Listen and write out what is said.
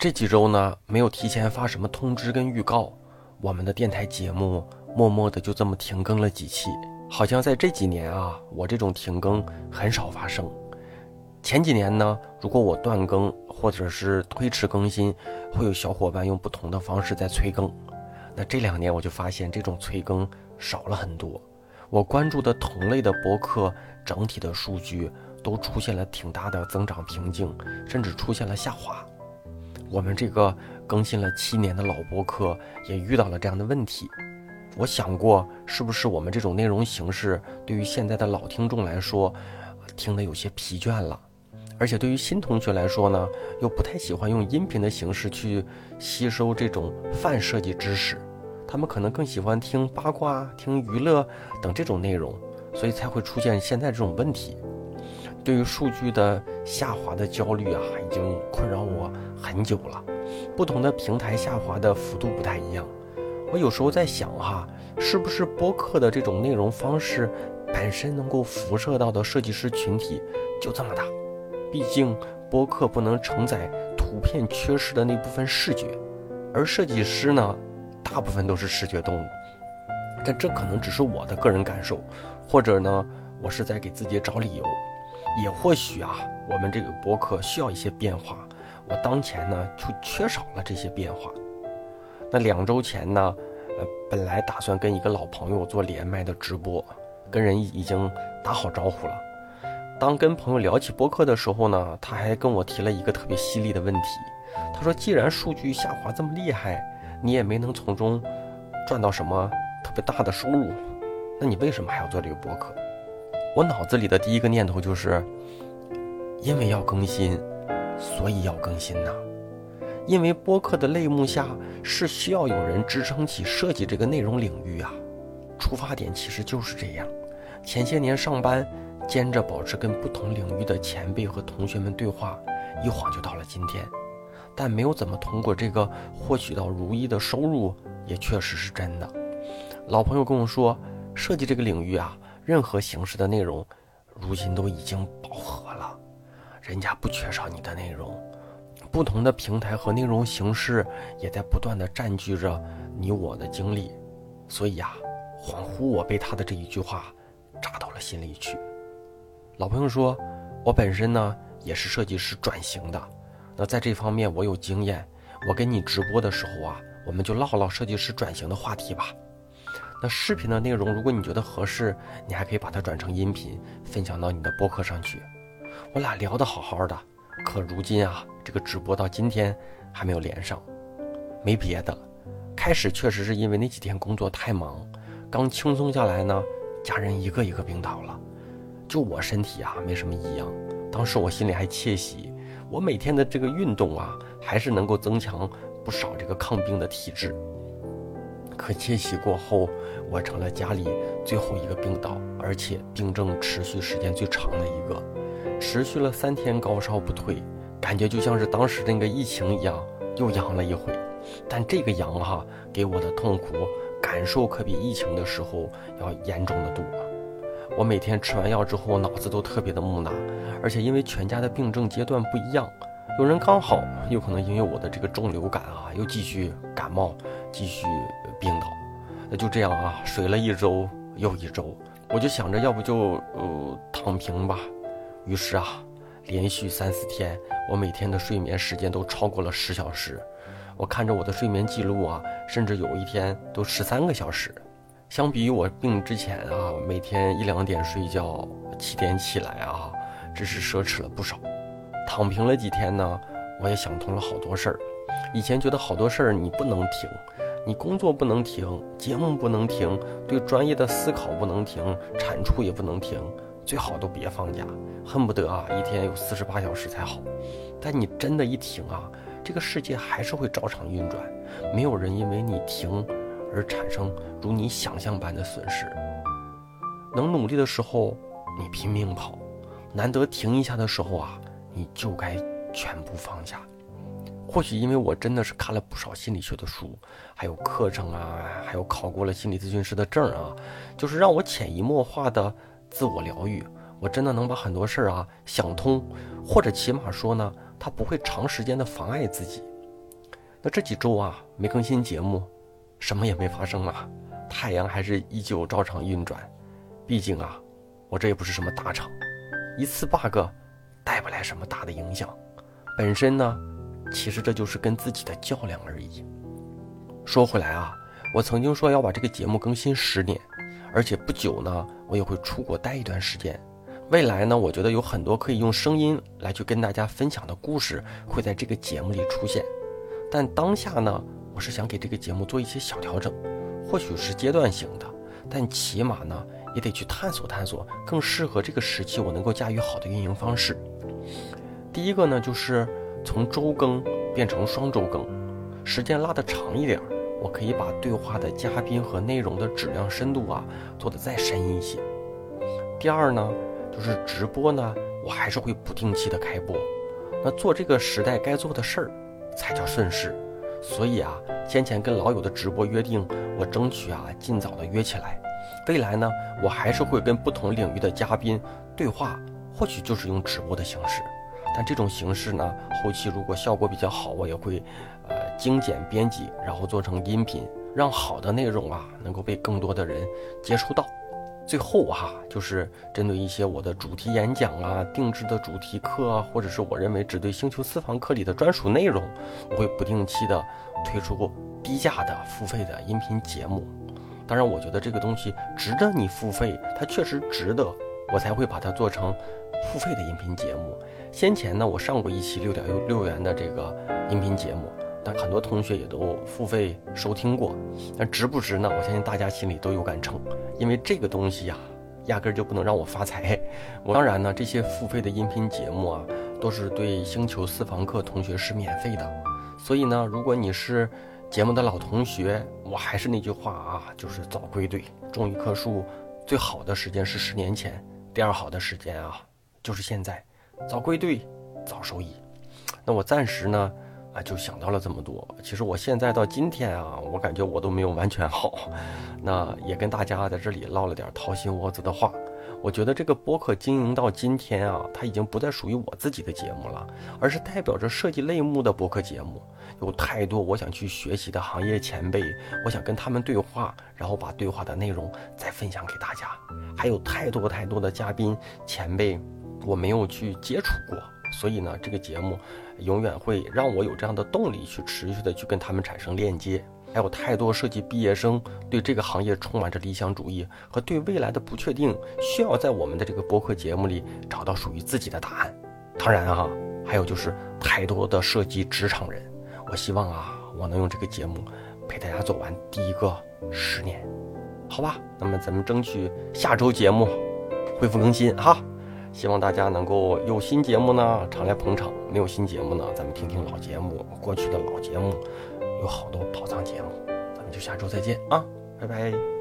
这几周呢，没有提前发什么通知跟预告，我们的电台节目默默的就这么停更了几期。好像在这几年啊，我这种停更很少发生。前几年呢，如果我断更或者是推迟更新，会有小伙伴用不同的方式在催更。那这两年我就发现这种催更少了很多，我关注的同类的博客整体的数据都出现了挺大的增长瓶颈，甚至出现了下滑。我们这个更新了七年的老播客也遇到了这样的问题。我想过，是不是我们这种内容形式对于现在的老听众来说，听得有些疲倦了，而且对于新同学来说呢，又不太喜欢用音频的形式去吸收这种泛设计知识，他们可能更喜欢听八卦、听娱乐等这种内容，所以才会出现现在这种问题。对于数据的下滑的焦虑啊，已经困扰我很久了。不同的平台下滑的幅度不太一样。我有时候在想哈，是不是播客的这种内容方式本身能够辐射到的设计师群体就这么大？毕竟播客不能承载图片缺失的那部分视觉，而设计师呢，大部分都是视觉动物。但这可能只是我的个人感受，或者呢，我是在给自己找理由。也或许啊，我们这个博客需要一些变化，我当前呢就缺少了这些变化。那两周前呢，呃，本来打算跟一个老朋友做连麦的直播，跟人已经打好招呼了。当跟朋友聊起播客的时候呢，他还跟我提了一个特别犀利的问题。他说：“既然数据下滑这么厉害，你也没能从中赚到什么特别大的收入，那你为什么还要做这个播客？”我脑子里的第一个念头就是，因为要更新，所以要更新呐。因为播客的类目下是需要有人支撑起设计这个内容领域啊。出发点其实就是这样。前些年上班兼着保持跟不同领域的前辈和同学们对话，一晃就到了今天。但没有怎么通过这个获取到如意的收入，也确实是真的。老朋友跟我说，设计这个领域啊。任何形式的内容，如今都已经饱和了，人家不缺少你的内容，不同的平台和内容形式也在不断的占据着你我的精力，所以呀，恍惚我被他的这一句话扎到了心里去。老朋友说，我本身呢也是设计师转型的，那在这方面我有经验，我跟你直播的时候啊，我们就唠唠设计师转型的话题吧。那视频的内容，如果你觉得合适，你还可以把它转成音频，分享到你的播客上去。我俩聊得好好的，可如今啊，这个直播到今天还没有连上。没别的，开始确实是因为那几天工作太忙，刚轻松下来呢，家人一个一个病倒了，就我身体啊没什么异样。当时我心里还窃喜，我每天的这个运动啊，还是能够增强不少这个抗病的体质。可窃喜过后，我成了家里最后一个病倒，而且病症持续时间最长的一个，持续了三天高烧不退，感觉就像是当时那个疫情一样，又阳了一回。但这个阳哈给我的痛苦感受可比疫情的时候要严重的多。我每天吃完药之后，脑子都特别的木讷，而且因为全家的病症阶段不一样，有人刚好，有可能因为我的这个重流感啊，又继续感冒，继续。病倒，那就这样啊，睡了一周又一周，我就想着要不就呃躺平吧。于是啊，连续三四天，我每天的睡眠时间都超过了十小时。我看着我的睡眠记录啊，甚至有一天都十三个小时。相比于我病之前啊，每天一两点睡觉，七点起来啊，真是奢侈了不少。躺平了几天呢，我也想通了好多事儿。以前觉得好多事儿你不能停。你工作不能停，节目不能停，对专业的思考不能停，产出也不能停，最好都别放假，恨不得啊一天有四十八小时才好。但你真的一停啊，这个世界还是会照常运转，没有人因为你停而产生如你想象般的损失。能努力的时候，你拼命跑；难得停一下的时候啊，你就该全部放下。或许因为我真的是看了不少心理学的书，还有课程啊，还有考过了心理咨询师的证啊，就是让我潜移默化的自我疗愈。我真的能把很多事儿啊想通，或者起码说呢，它不会长时间的妨碍自己。那这几周啊没更新节目，什么也没发生啊，太阳还是依旧照常运转。毕竟啊，我这也不是什么大厂，一次 bug 带不来什么大的影响。本身呢，其实这就是跟自己的较量而已。说回来啊，我曾经说要把这个节目更新十年，而且不久呢，我也会出国待一段时间。未来呢，我觉得有很多可以用声音来去跟大家分享的故事会在这个节目里出现。但当下呢，我是想给这个节目做一些小调整，或许是阶段性的，但起码呢，也得去探索探索更适合这个时期我能够驾驭好的运营方式。第一个呢，就是从周更变成双周更，时间拉得长一点，我可以把对话的嘉宾和内容的质量深度啊做得再深一些。第二呢，就是直播呢，我还是会不定期的开播，那做这个时代该做的事儿。才叫顺势，所以啊，先前跟老友的直播约定，我争取啊尽早的约起来。未来呢，我还是会跟不同领域的嘉宾对话，或许就是用直播的形式。但这种形式呢，后期如果效果比较好，我也会呃精简编辑，然后做成音频，让好的内容啊能够被更多的人接触到。最后哈，就是针对一些我的主题演讲啊、定制的主题课啊，或者是我认为只对星球私房课里的专属内容，我会不定期的推出低价的付费的音频节目。当然，我觉得这个东西值得你付费，它确实值得，我才会把它做成付费的音频节目。先前呢，我上过一期六点六元的这个音频节目。但很多同学也都付费收听过，但值不值呢？我相信大家心里都有杆秤，因为这个东西呀，压根就不能让我发财。我当然呢，这些付费的音频节目啊，都是对星球私房课同学是免费的。所以呢，如果你是节目的老同学，我还是那句话啊，就是早归队，种一棵树，最好的时间是十年前，第二好的时间啊，就是现在，早归队，早收益。那我暂时呢。啊，就想到了这么多。其实我现在到今天啊，我感觉我都没有完全好。那也跟大家在这里唠了点掏心窝子的话。我觉得这个播客经营到今天啊，它已经不再属于我自己的节目了，而是代表着设计类目的播客节目。有太多我想去学习的行业前辈，我想跟他们对话，然后把对话的内容再分享给大家。还有太多太多的嘉宾前辈，我没有去接触过。所以呢，这个节目永远会让我有这样的动力去持续的去跟他们产生链接。还有太多设计毕业生对这个行业充满着理想主义和对未来的不确定，需要在我们的这个播客节目里找到属于自己的答案。当然啊，还有就是太多的设计职场人，我希望啊，我能用这个节目陪大家走完第一个十年，好吧？那么咱们争取下周节目恢复更新哈。希望大家能够有新节目呢，常来捧场；没有新节目呢，咱们听听老节目。过去的老节目有好多宝藏节目，咱们就下周再见啊，拜拜。